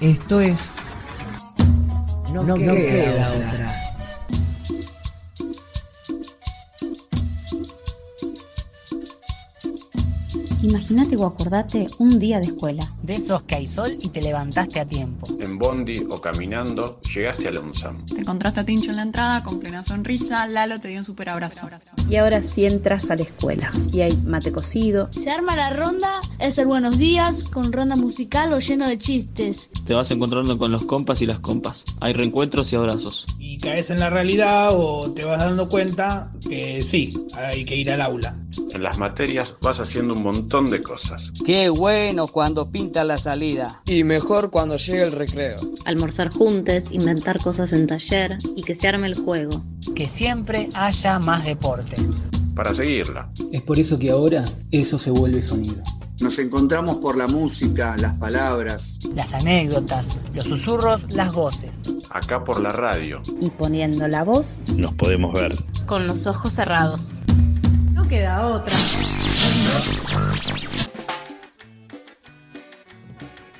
Esto es. No, no queda, queda otra. Imagínate o acordate un día de escuela. De esos que hay sol y te levantaste a tiempo. En bondi o caminando, llegaste a la UNSAM. Te encontraste a Tincho en la entrada con plena sonrisa, Lalo te dio un super abrazo. Y ahora sí entras a la escuela y hay mate cocido. Se arma la ronda, es el buenos días, con ronda musical o lleno de chistes. Te vas encontrando con los compas y las compas. Hay reencuentros y abrazos. Y caes en la realidad o te vas dando cuenta que sí, hay que ir al aula. En las materias vas haciendo un montón de cosas. Qué bueno cuando pinta la salida. Y mejor cuando llega el recreo. Almorzar juntos, inventar cosas en taller y que se arme el juego. Que siempre haya más deporte. Para seguirla. Es por eso que ahora eso se vuelve sonido. Nos encontramos por la música, las palabras, Las anécdotas, los susurros, las voces. Acá por la radio. Y poniendo la voz, Nos podemos ver. Con los ojos cerrados. Queda otra.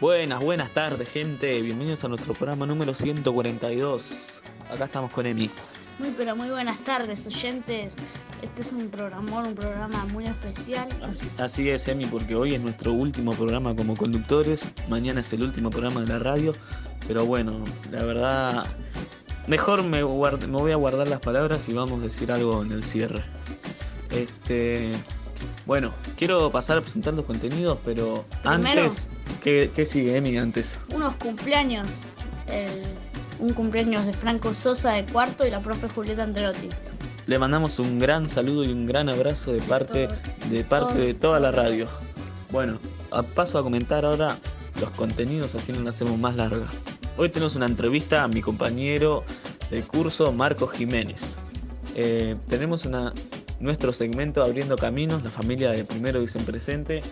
Buenas, buenas tardes, gente. Bienvenidos a nuestro programa número 142. Acá estamos con Emi. Muy pero muy buenas tardes, oyentes. Este es un programón, un programa muy especial. Así, así es, Emi, porque hoy es nuestro último programa como conductores. Mañana es el último programa de la radio. Pero bueno, la verdad, mejor me, guard- me voy a guardar las palabras y vamos a decir algo en el cierre. Este. Bueno, quiero pasar a presentar los contenidos, pero Primero. antes. ¿qué, qué sigue, Emi, antes? Unos cumpleaños. El- un cumpleaños de Franco Sosa de cuarto y la profe Julieta Andreotti. Le mandamos un gran saludo y un gran abrazo de parte de parte de toda la radio. Bueno, a- paso a comentar ahora los contenidos, así no la hacemos más larga. Hoy tenemos una entrevista a mi compañero de curso, Marco Jiménez. Eh, tenemos una, nuestro segmento Abriendo Caminos, la familia de primero dicen presente.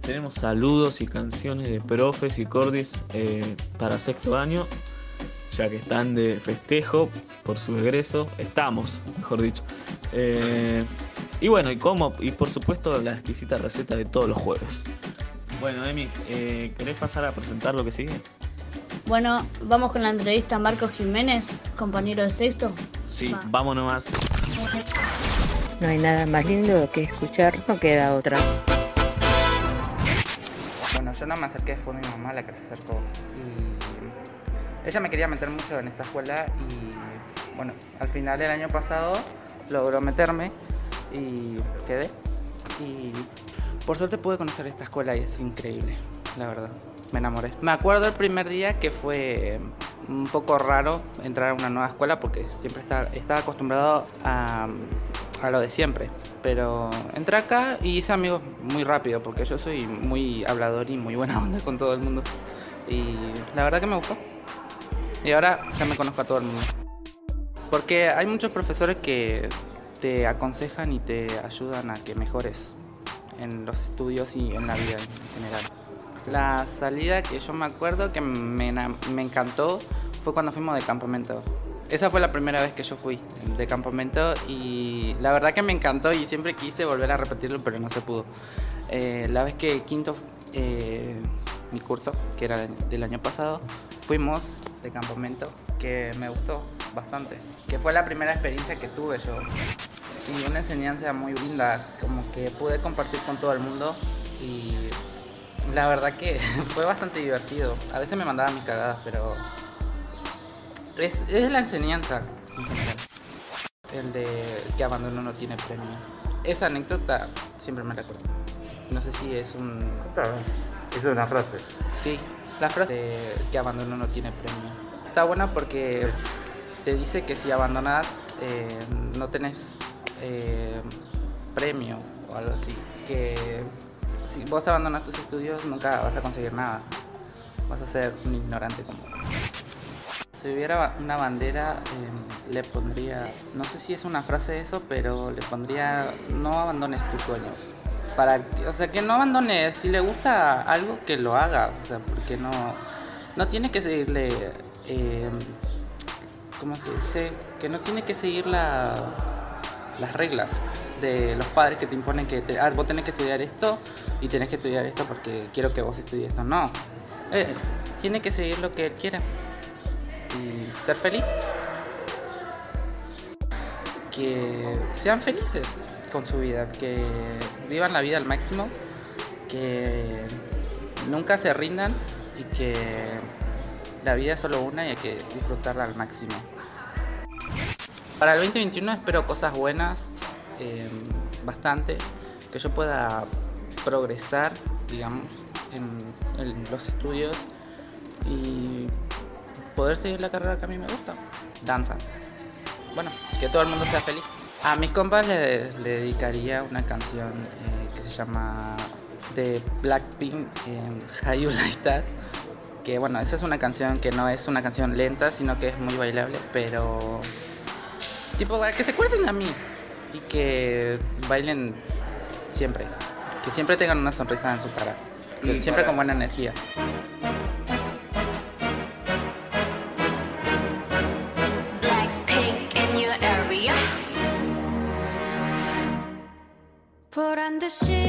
Tenemos saludos y canciones de profes y cordis eh, para sexto año, ya que están de festejo por su egreso. Estamos, mejor dicho. Eh, y bueno, y como, y por supuesto la exquisita receta de todos los jueves. Bueno, Emi, eh, ¿querés pasar a presentar lo que sigue? Bueno, vamos con la entrevista a Marcos Jiménez, compañero de sexto. Sí, Va. vámonos más. No hay nada más lindo que escuchar, no queda otra. Bueno, yo no me acerqué, fue mi mamá la que se acercó. Y ella me quería meter mucho en esta escuela y bueno, al final del año pasado logró meterme y quedé. Y por suerte pude conocer esta escuela y es increíble, la verdad. Me enamoré. Me acuerdo el primer día que fue un poco raro entrar a una nueva escuela porque siempre estaba, estaba acostumbrado a, a lo de siempre. Pero entré acá y hice amigos muy rápido porque yo soy muy hablador y muy buena onda con todo el mundo. Y la verdad que me gustó. Y ahora ya me conozco a todo el mundo. Porque hay muchos profesores que te aconsejan y te ayudan a que mejores en los estudios y en la vida en general. La salida que yo me acuerdo que me, me encantó fue cuando fuimos de campamento. Esa fue la primera vez que yo fui de campamento y la verdad que me encantó y siempre quise volver a repetirlo, pero no se pudo. Eh, la vez que quinto, eh, mi curso, que era del año pasado, fuimos de campamento, que me gustó bastante, que fue la primera experiencia que tuve yo. Y una enseñanza muy linda, como que pude compartir con todo el mundo y la verdad que fue bastante divertido. A veces me mandaba mis cagadas, pero es, es la enseñanza en general. El de que abandono no tiene premio. Esa anécdota siempre me recuerdo. No sé si es un... Es una frase. Sí, la frase de que abandono no tiene premio. Está buena porque te dice que si abandonas eh, no tenés eh, premio o algo así. Que si vos abandonas tus estudios nunca vas a conseguir nada. Vas a ser un ignorante como si hubiera una bandera, em, le pondría, no sé si es una frase eso, pero le pondría, no abandones tus sueños. O sea, que no abandone, si le gusta algo, que lo haga, o sea, porque no, no tiene que seguirle, eh, ¿cómo se dice? Que no tiene que seguir la, las reglas de los padres que te imponen que te, ah, vos tenés que estudiar esto y tenés que estudiar esto porque quiero que vos estudies esto. No, eh, tiene que seguir lo que él quiera y ser feliz. Que sean felices con su vida, que vivan la vida al máximo, que nunca se rindan y que la vida es solo una y hay que disfrutarla al máximo. Para el 2021 espero cosas buenas, em, bastante, que yo pueda progresar, digamos, en los estudios y poder seguir la carrera que a mí me gusta, danza. Bueno, que todo el mundo sea feliz. A mis compas le, dedicaría una canción eh, que se llama de Blackpink, eh, How You Like That. Que bueno, esa es una canción que no es una canción lenta, sino que es muy bailable, pero tipo que se acuerden a mí y que bailen siempre, que siempre tengan una sonrisa en su cara, que siempre con buena energía. the shit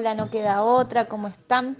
hola, no queda otra, ¿cómo están?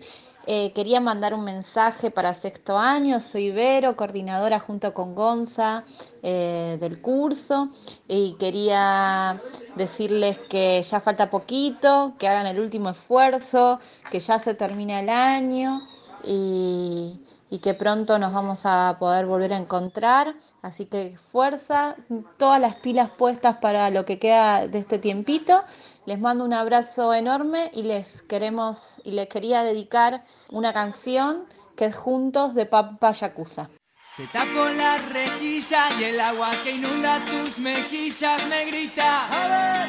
Eh, quería mandar un mensaje para sexto año, soy Vero, coordinadora junto con Gonza eh, del curso y quería decirles que ya falta poquito, que hagan el último esfuerzo, que ya se termina el año y y que pronto nos vamos a poder volver a encontrar. Así que fuerza, todas las pilas puestas para lo que queda de este tiempito. Les mando un abrazo enorme y les queremos y les quería dedicar una canción que es Juntos de papa Yakuza. Se tapó la rejilla y el agua que inunda tus mejillas me grita. A ver.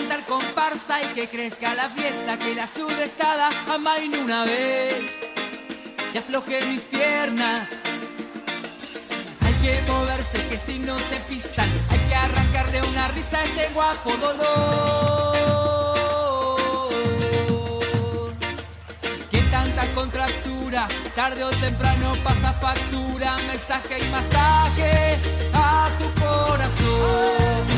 cantar comparsa y que crezca la fiesta, que la sudestada amaine una vez y afloje mis piernas. Hay que moverse, que si no te pisan, hay que arrancarle una risa a este guapo dolor. Que tanta contractura, tarde o temprano pasa factura, mensaje y masaje a tu corazón.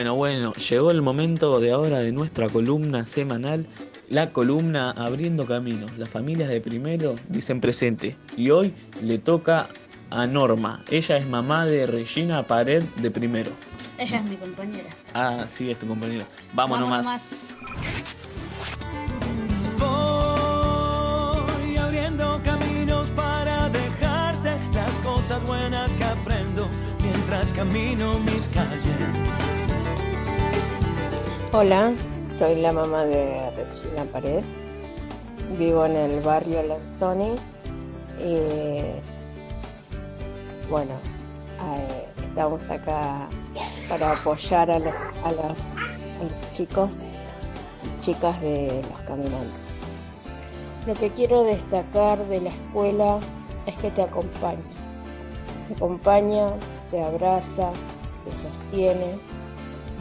Bueno, bueno, llegó el momento de ahora de nuestra columna semanal, la columna Abriendo Caminos. Las familias de primero dicen presente y hoy le toca a Norma. Ella es mamá de Regina Pared de primero. Ella es mi compañera. Ah, sí, es tu compañera. Vamos, Vamos nomás. Voy abriendo caminos para dejarte las cosas buenas que aprendo mientras camino mis calles. Hola, soy la mamá de Regina Pared. Vivo en el barrio Lanzoni y bueno, eh, estamos acá para apoyar a los, a los, chicos y chicas de los caminantes. Lo que quiero destacar de la escuela es que te acompaña. Te acompaña, te abraza, te sostiene,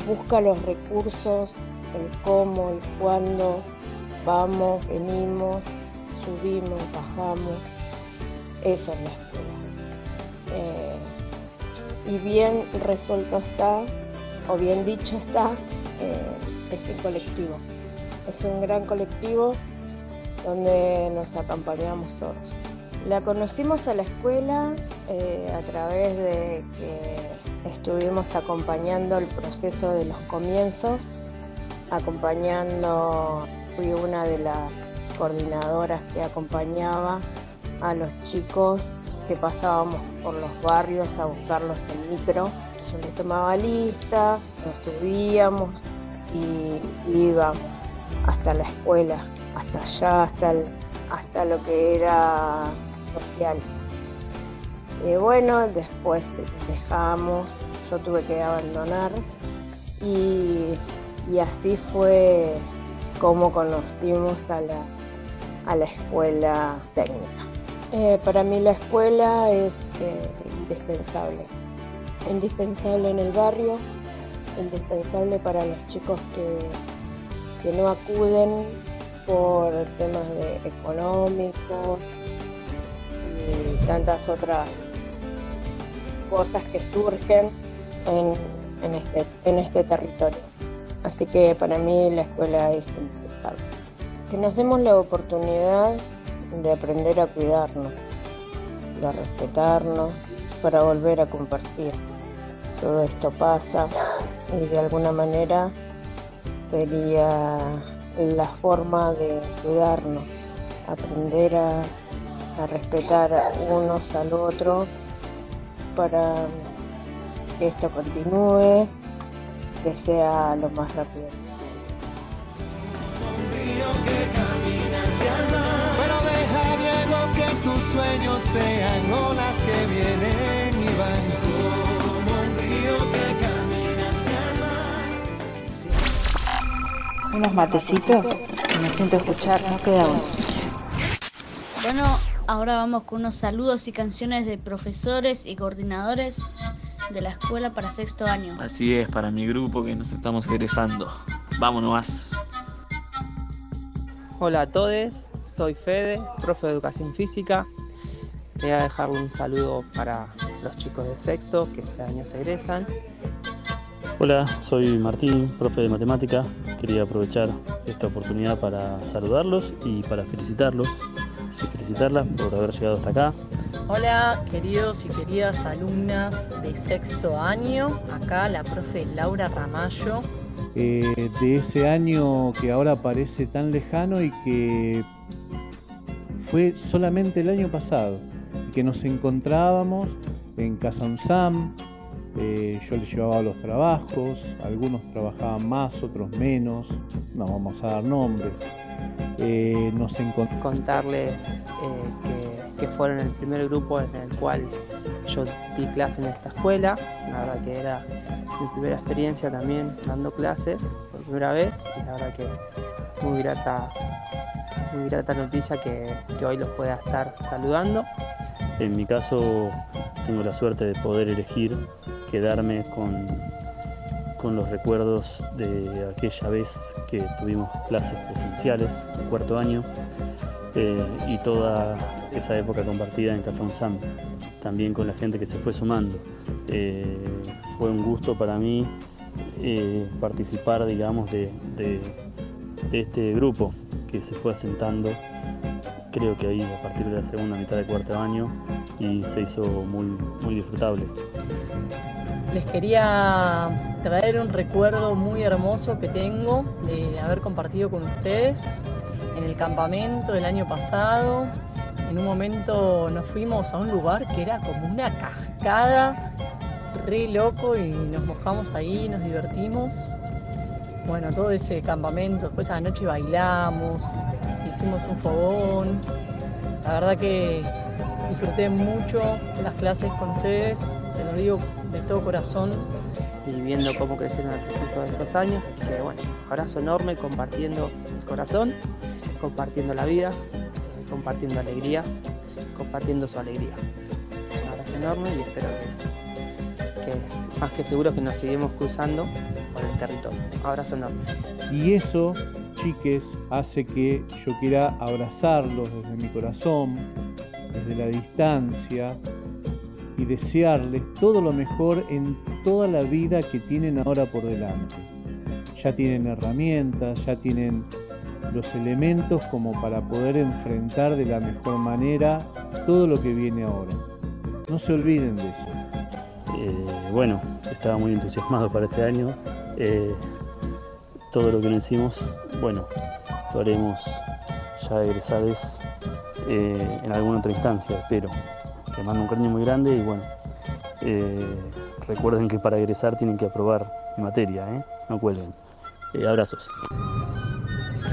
busca los recursos, el cómo, el cuándo, vamos, venimos, subimos, bajamos. Eso es la escuela. Eh, y bien resuelto está, o bien dicho está, eh, es un colectivo. Es un gran colectivo donde nos acompañamos todos. La conocimos a la escuela eh, a través de que estuvimos acompañando el proceso de los comienzos, acompañando, fui una de las coordinadoras que acompañaba a los chicos que pasábamos por los barrios a buscarlos en micro. Yo les tomaba lista, nos subíamos y íbamos hasta la escuela, hasta allá, hasta, el, hasta lo que era sociales. Y bueno, después dejamos, yo tuve que abandonar y, y así fue como conocimos a la, a la escuela técnica. Eh, para mí la escuela es eh, indispensable, indispensable en el barrio, indispensable para los chicos que, que no acuden por temas de económicos y tantas otras cosas que surgen en, en este, en este territorio. Así que para mí la escuela es indispensable. Que nos demos la oportunidad de aprender a cuidarnos, de respetarnos, para volver a compartir. Todo esto pasa y de alguna manera sería la forma de cuidarnos, aprender a, a respetar unos al otro para que esto continúe, que sea lo más rápido posible. Pero deja Diego que tus sueños sean olas que vienen y van como un río que camina hacia el mar. Unos matecitos, me siento a escuchar, no queda uno. Bueno, ahora vamos con unos saludos y canciones de profesores y coordinadores de la escuela para sexto año. Así es, para mi grupo que nos estamos egresando. Vámonos más. Hola a todos, soy Fede, profe de educación física. Quería dejarle un saludo para los chicos de sexto que este año se egresan. Hola, soy Martín, profe de matemática. Quería aprovechar esta oportunidad para saludarlos y para felicitarlos felicitarlas por haber llegado hasta acá. Hola, queridos y queridas alumnas de sexto año. Acá la profe Laura Ramallo. Eh, de ese año que ahora parece tan lejano y que fue solamente el año pasado, y que nos encontrábamos en Casa Unsam, eh, yo les llevaba los trabajos, algunos trabajaban más, otros menos, no vamos a dar nombres. Nos Contarles eh, que, que fueron el primer grupo en el cual yo di clase en esta escuela. La verdad que era mi primera experiencia también dando clases por primera vez y la verdad que muy grata, muy grata noticia que, que hoy los pueda estar saludando. En mi caso, tengo la suerte de poder elegir quedarme con, con los recuerdos de aquella vez que tuvimos clases presenciales, cuarto año, eh, y toda esa época compartida en Casa Unsam, también con la gente que se fue sumando. Eh, fue un gusto para mí eh, participar, digamos, de, de- de este grupo que se fue asentando, creo que ahí a partir de la segunda mitad del cuarto año, y se hizo muy, muy disfrutable. Les quería traer un recuerdo muy hermoso que tengo de haber compartido con ustedes en el campamento del año pasado. En un momento nos fuimos a un lugar que era como una cascada, re loco, y nos mojamos ahí, nos divertimos. Bueno, todo ese campamento, después a la noche bailamos, hicimos un fogón. La verdad que disfruté mucho las clases con ustedes, se los digo de todo corazón. y viendo cómo crecieron a lo largo de estos años. Así que bueno, abrazo enorme, compartiendo el corazón, compartiendo la vida, compartiendo alegrías, compartiendo su alegría. Un abrazo enorme y espero que, que más que seguro que nos seguimos cruzando por el territorio. Abrazo enorme. Y eso, chiques, hace que yo quiera abrazarlos desde mi corazón, desde la distancia, y desearles todo lo mejor en toda la vida que tienen ahora por delante. Ya tienen herramientas, ya tienen los elementos como para poder enfrentar de la mejor manera todo lo que viene ahora. No se olviden de eso. Eh, bueno, estaba muy entusiasmado para este año. Eh, todo lo que hicimos, bueno, lo haremos ya egresados eh, en alguna otra instancia, espero. Les mando un cariño muy grande y bueno, eh, recuerden que para egresar tienen que aprobar mi materia, ¿eh? no cuelguen. Eh, abrazos.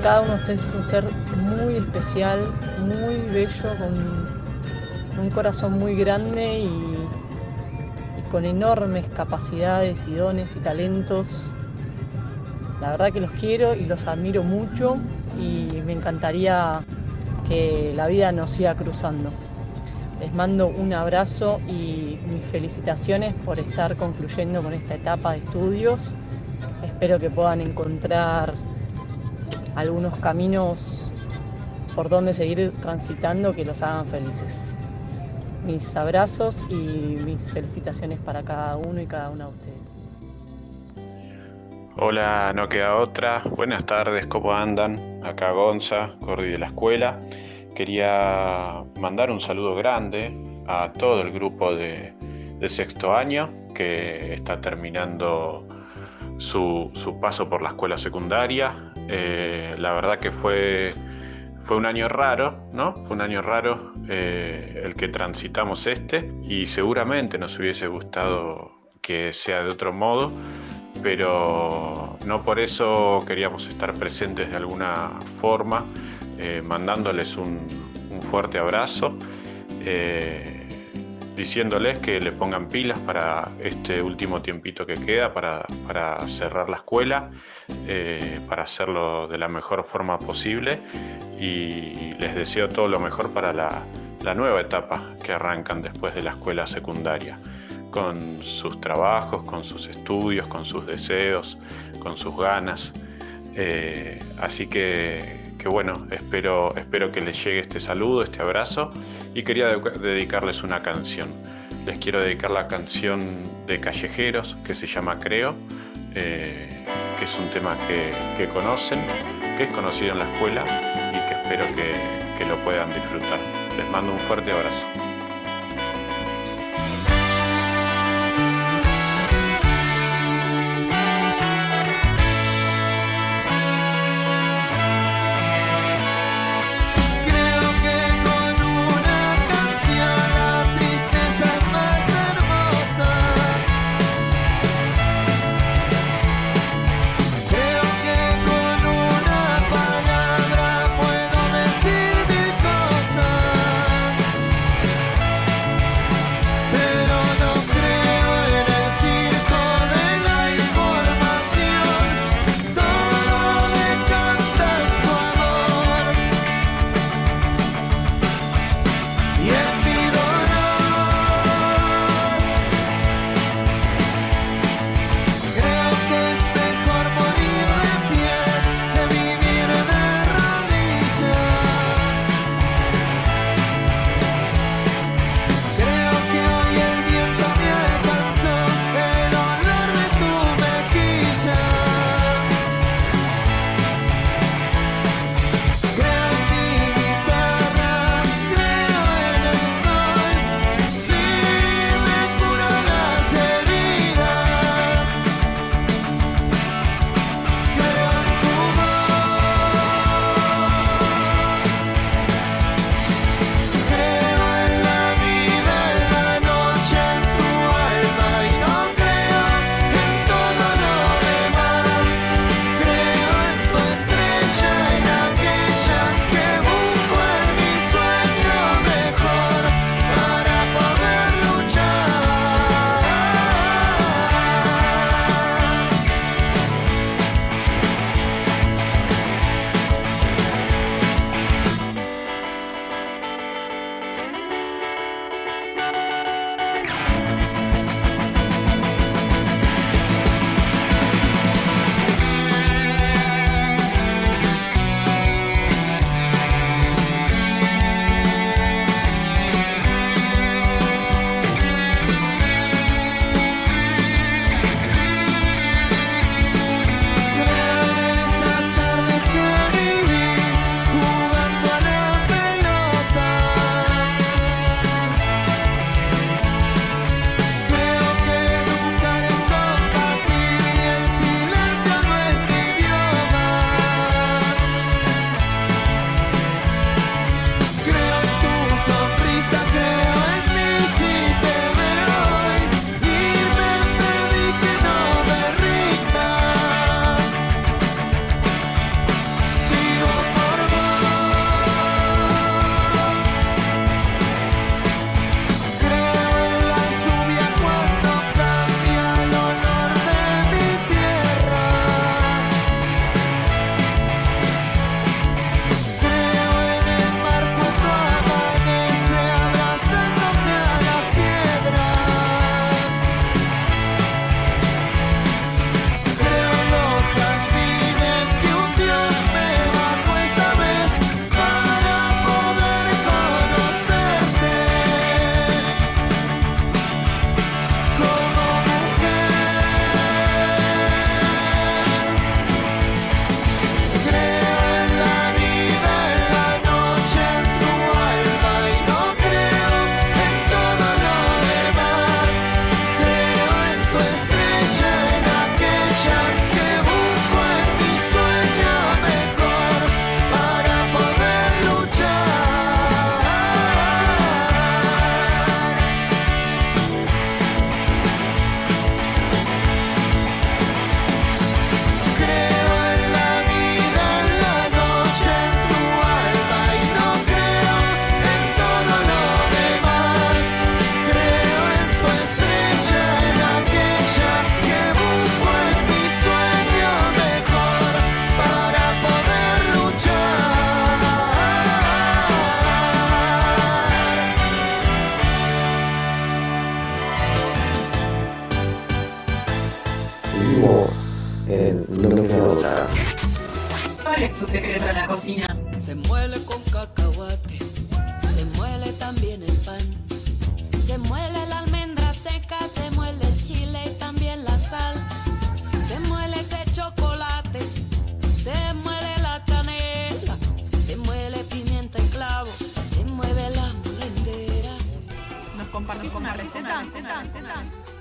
Cada uno de ustedes es un ser muy especial, muy bello, con un corazón muy grande y, y con enormes capacidades y dones y talentos. La verdad que los quiero y los admiro mucho y me encantaría que la vida nos siga cruzando. Les mando un abrazo y mis felicitaciones por estar concluyendo con esta etapa de estudios. Espero que puedan encontrar algunos caminos por donde seguir transitando que los hagan felices. Mis abrazos y mis felicitaciones para cada uno y cada una de ustedes. Hola, no queda otra. Buenas tardes, ¿cómo andan? Acá Gonza, Cordi de la escuela. Quería mandar un saludo grande a todo el grupo de, de sexto año que está terminando su, su paso por la escuela secundaria. Eh, la verdad que fue, fue un año raro, ¿no? Fue un año raro eh, el que transitamos este y seguramente nos hubiese gustado que sea de otro modo, pero no por eso queríamos estar presentes de alguna forma, eh, mandándoles un, fuerte abrazo, eh, diciéndoles que le pongan pilas para este último tiempito que queda, para, cerrar la escuela, eh, para hacerlo de la mejor forma posible. Y les deseo todo lo mejor para la nueva etapa que arrancan después de la escuela secundaria con sus trabajos, con sus estudios, con sus deseos, con sus ganas. Eh, así que, que, bueno, espero, espero que les llegue este saludo, este abrazo y quería de dedicarles una canción. Les quiero dedicar la canción de Callejeros que se llama Creo, eh, que es un tema que, que, conocen, que es conocido en la escuela y que espero que, que lo puedan disfrutar. Les mando un fuerte abrazo.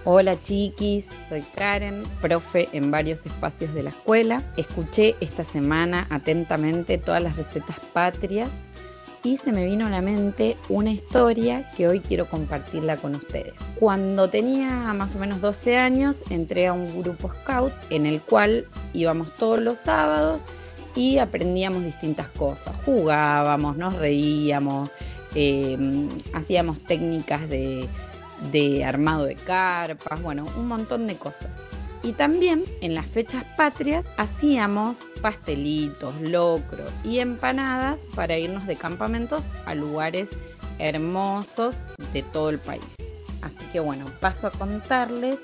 Hola chiquis, soy Karen, profe en varios espacios de la escuela. Escuché esta semana atentamente todas las recetas patrias y se me vino a la mente una historia que hoy quiero compartirla con ustedes. Cuando tenía más o menos 12 años entré a un grupo scout en el cual íbamos todos los sábados y aprendíamos distintas cosas. Jugábamos, nos reíamos, eh, hacíamos técnicas de de armado de carpas, bueno, un montón de cosas. Y también en las fechas patrias hacíamos pastelitos, locro y empanadas para irnos de campamentos a lugares hermosos de todo el país. Así que bueno, paso a contarles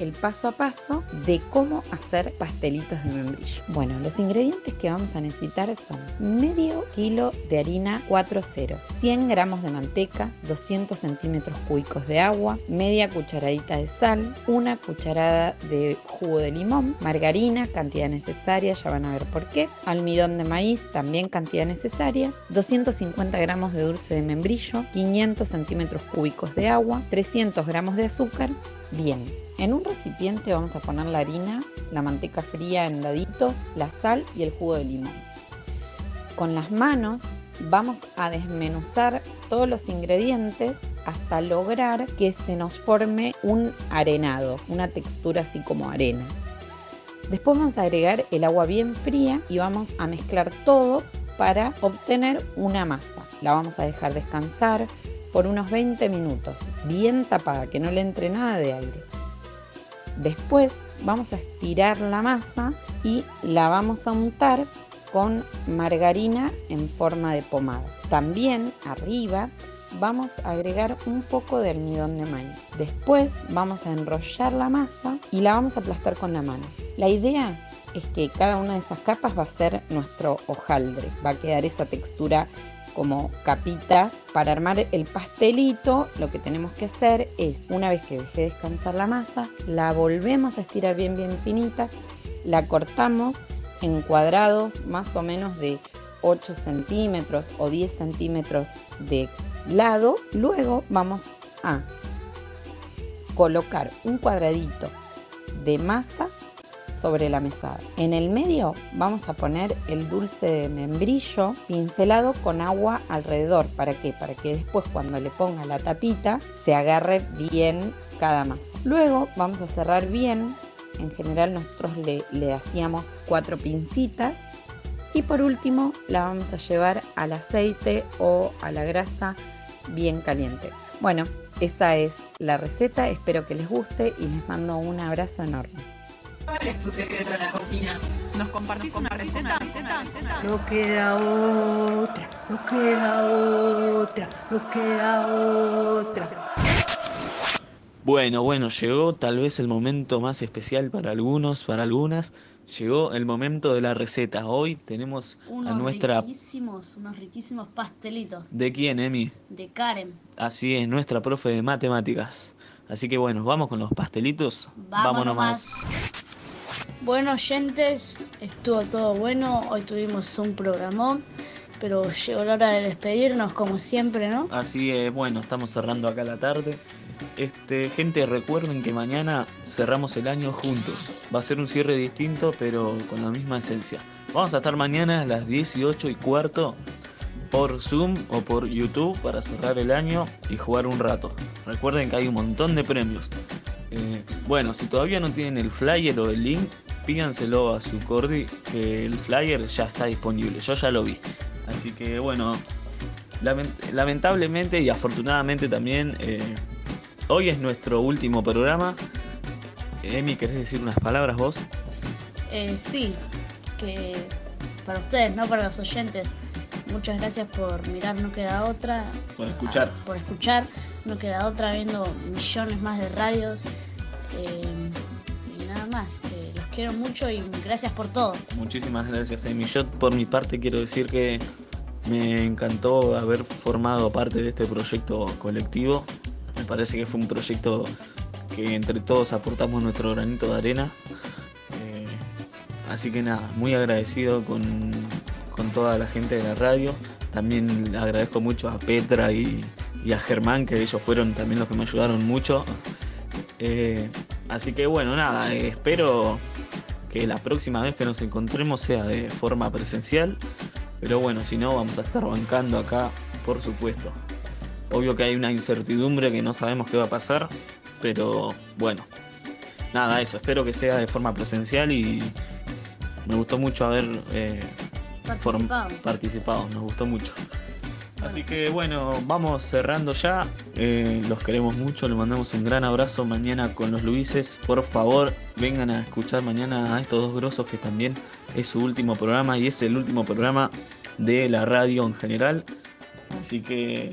el paso a paso de cómo hacer pastelitos de membrillo. Bueno, los ingredientes que vamos a necesitar son medio kilo de harina 4 ceros, 100 gramos de manteca, 200 centímetros cúbicos de agua, media cucharadita de sal, una cucharada de jugo de limón, margarina, cantidad necesaria, ya van a ver por qué, almidón de maíz, también cantidad necesaria, 250 gramos de dulce de membrillo, 500 centímetros cúbicos de agua, 300 gramos de azúcar, bien. En un recipiente vamos a poner la harina, la manteca fría en daditos, la sal y el jugo de limón. Con las manos vamos a desmenuzar todos los ingredientes hasta lograr que se nos forme un arenado, una textura así como arena. Después vamos a agregar el agua bien fría y vamos a mezclar todo para obtener una masa. La vamos a dejar descansar por unos 20 minutos, bien tapada, que no le entre nada de aire. Después vamos a estirar la masa y la vamos a untar con margarina en forma de pomada. También arriba vamos a agregar un poco de almidón de maíz. Después vamos a enrollar la masa y la vamos a aplastar con la mano. La idea es que cada una de esas capas va a ser nuestro hojaldre, va a quedar esa textura como capitas. Para armar el pastelito lo que tenemos que hacer es, una vez que dejé descansar la masa, la volvemos a estirar bien bien finita, la cortamos en cuadrados más o menos de 8 centímetros o 10 centímetros de lado. Luego vamos a colocar un cuadradito de masa sobre la mesada. En el medio vamos a poner el dulce de membrillo pincelado con agua alrededor. ¿Para qué? Para que después cuando le ponga la tapita se agarre bien cada masa. Luego vamos a cerrar bien. En general nosotros le, le hacíamos cuatro pincitas. Y por último la vamos a llevar al aceite o a la grasa bien caliente. Bueno, esa es la receta. Espero que les guste y les mando un abrazo enorme. ¿Cuál es tu secreto en la cocina? ¿Nos compartís una receta? No queda otra, no queda otra, no queda otra. Bueno, bueno, llegó tal vez el momento más especial para algunos, para algunas. Llegó el momento de la receta. Hoy tenemos Unos a nuestra... riquísimos, unos riquísimos pastelitos ¿De quién, Emi? de Karen. Así es, nuestra profe de matemáticas. Así que bueno, vamos con los pastelitos. Vamos nomás. Bueno, oyentes, estuvo todo bueno. Hoy tuvimos un programón, pero llegó la hora de despedirnos, como siempre, ¿no? Así es, bueno, estamos cerrando acá la tarde. Este, gente, recuerden que mañana cerramos el año juntos. Va a ser un cierre distinto, pero con la misma esencia. Vamos a estar mañana a las 18 y cuarto por Zoom o por YouTube para cerrar el año y jugar un rato. Recuerden que hay un montón de premios. Eh, bueno, si todavía no tienen el flyer o el link, pídanselo a su cordi, que el flyer ya está disponible. Yo ya lo vi. Así que bueno, lament- lamentablemente y afortunadamente también, eh, hoy es nuestro último programa. Emi, ¿querés decir unas palabras vos? Eh, sí, que para ustedes, no para los oyentes. Muchas gracias por mirar, no queda otra. Por escuchar. por escuchar, no queda otra viendo millones más de radios. eh, y nada más. más. Eh, los quiero mucho y gracias por todo. Muchísimas gracias, Amy. Yo por mi parte quiero decir que me encantó haber formado parte de este proyecto colectivo. Me parece que fue un proyecto que entre todos aportamos nuestro granito de arena. Eh, así que nada, muy agradecido con, con toda la gente de la radio. También agradezco mucho a Petra y, a Germán, que ellos fueron también los que me ayudaron mucho. Eh, así que bueno, nada, eh, espero que la próxima vez que nos encontremos sea de forma presencial. Pero bueno, si no, vamos a estar bancando acá, por supuesto. Obvio que hay una incertidumbre que no sabemos qué va a pasar, pero bueno, nada, eso. Espero que sea de forma presencial y me gustó mucho haber eh, Participado. participado, nos gustó mucho. Así que bueno, vamos cerrando ya. Eh, los queremos mucho, les mandamos un gran abrazo mañana con los Luises. Por favor, vengan a escuchar mañana a estos dos grosos que también es su último programa y es el último programa de la radio en general. Así que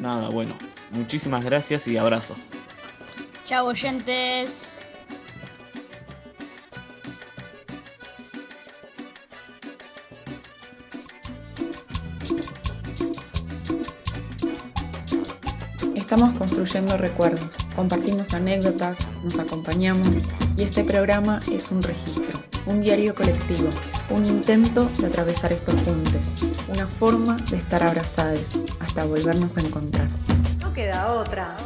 nada, bueno, muchísimas gracias y abrazo. Chao oyentes. Estamos construyendo recuerdos, compartimos anécdotas, nos acompañamos y este programa es un registro, un diario colectivo, un intento de atravesar estos juntos, una forma de estar abrazados hasta volvernos a encontrar. No queda otra.